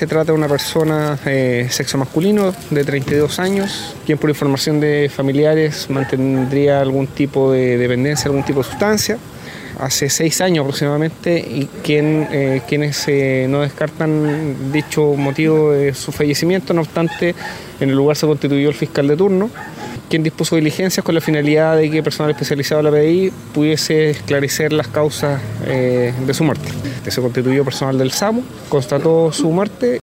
se trata de una persona eh, sexo masculino de 32 años, quien por información de familiares mantendría algún tipo de dependencia, algún tipo de sustancia hace seis años aproximadamente y quien, eh, quienes eh, no descartan dicho motivo de su fallecimiento, no obstante en el lugar se constituyó el fiscal de turno quien dispuso diligencias con la finalidad de que personal especializado de la PDI pudiese esclarecer las causas eh, de su muerte. Se constituyó personal del SAMU, constató su muerte